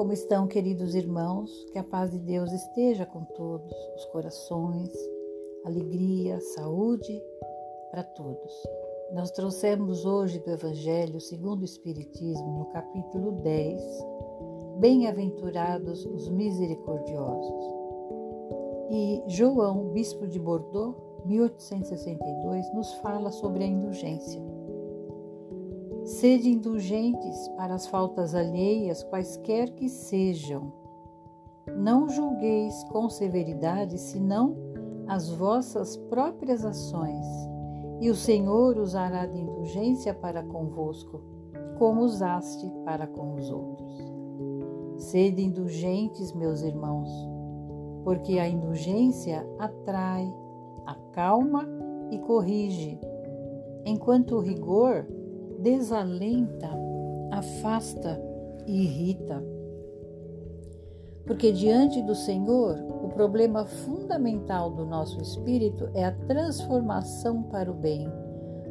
Como estão, queridos irmãos? Que a paz de Deus esteja com todos os corações, alegria, saúde para todos. Nós trouxemos hoje do Evangelho segundo o Espiritismo, no capítulo 10, Bem-aventurados os misericordiosos. E João, bispo de Bordeaux, 1862, nos fala sobre a indulgência. Sede indulgentes para as faltas alheias, quaisquer que sejam. Não julgueis com severidade, senão as vossas próprias ações, e o Senhor usará de indulgência para convosco, como usaste para com os outros. Sede indulgentes, meus irmãos, porque a indulgência atrai, acalma e corrige, enquanto o rigor desalenta, afasta e irrita. Porque diante do Senhor, o problema fundamental do nosso espírito é a transformação para o bem,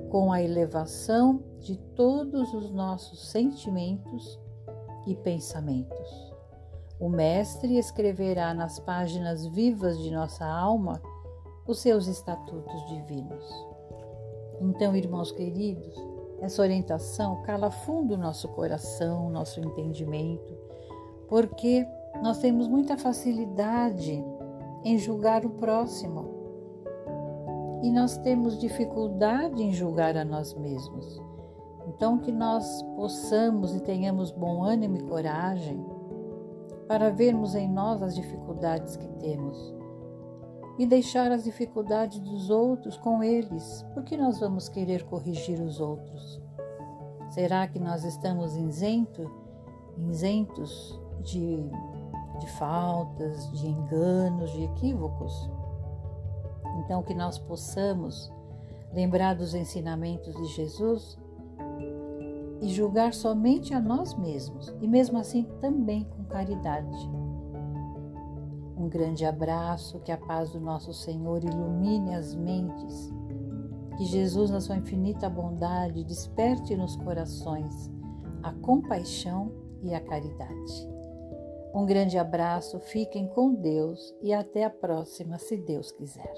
com a elevação de todos os nossos sentimentos e pensamentos. O Mestre escreverá nas páginas vivas de nossa alma os seus estatutos divinos. Então, irmãos queridos, essa orientação cala fundo o nosso coração, nosso entendimento, porque nós temos muita facilidade em julgar o próximo e nós temos dificuldade em julgar a nós mesmos. Então, que nós possamos e tenhamos bom ânimo e coragem para vermos em nós as dificuldades que temos e deixar as dificuldades dos outros com eles, porque nós vamos querer corrigir os outros. Será que nós estamos isento, isentos de, de faltas, de enganos, de equívocos? Então, que nós possamos lembrar dos ensinamentos de Jesus e julgar somente a nós mesmos, e mesmo assim também com caridade um grande abraço, que a paz do nosso Senhor ilumine as mentes, que Jesus, na sua infinita bondade, desperte nos corações a compaixão e a caridade. Um grande abraço, fiquem com Deus e até a próxima, se Deus quiser.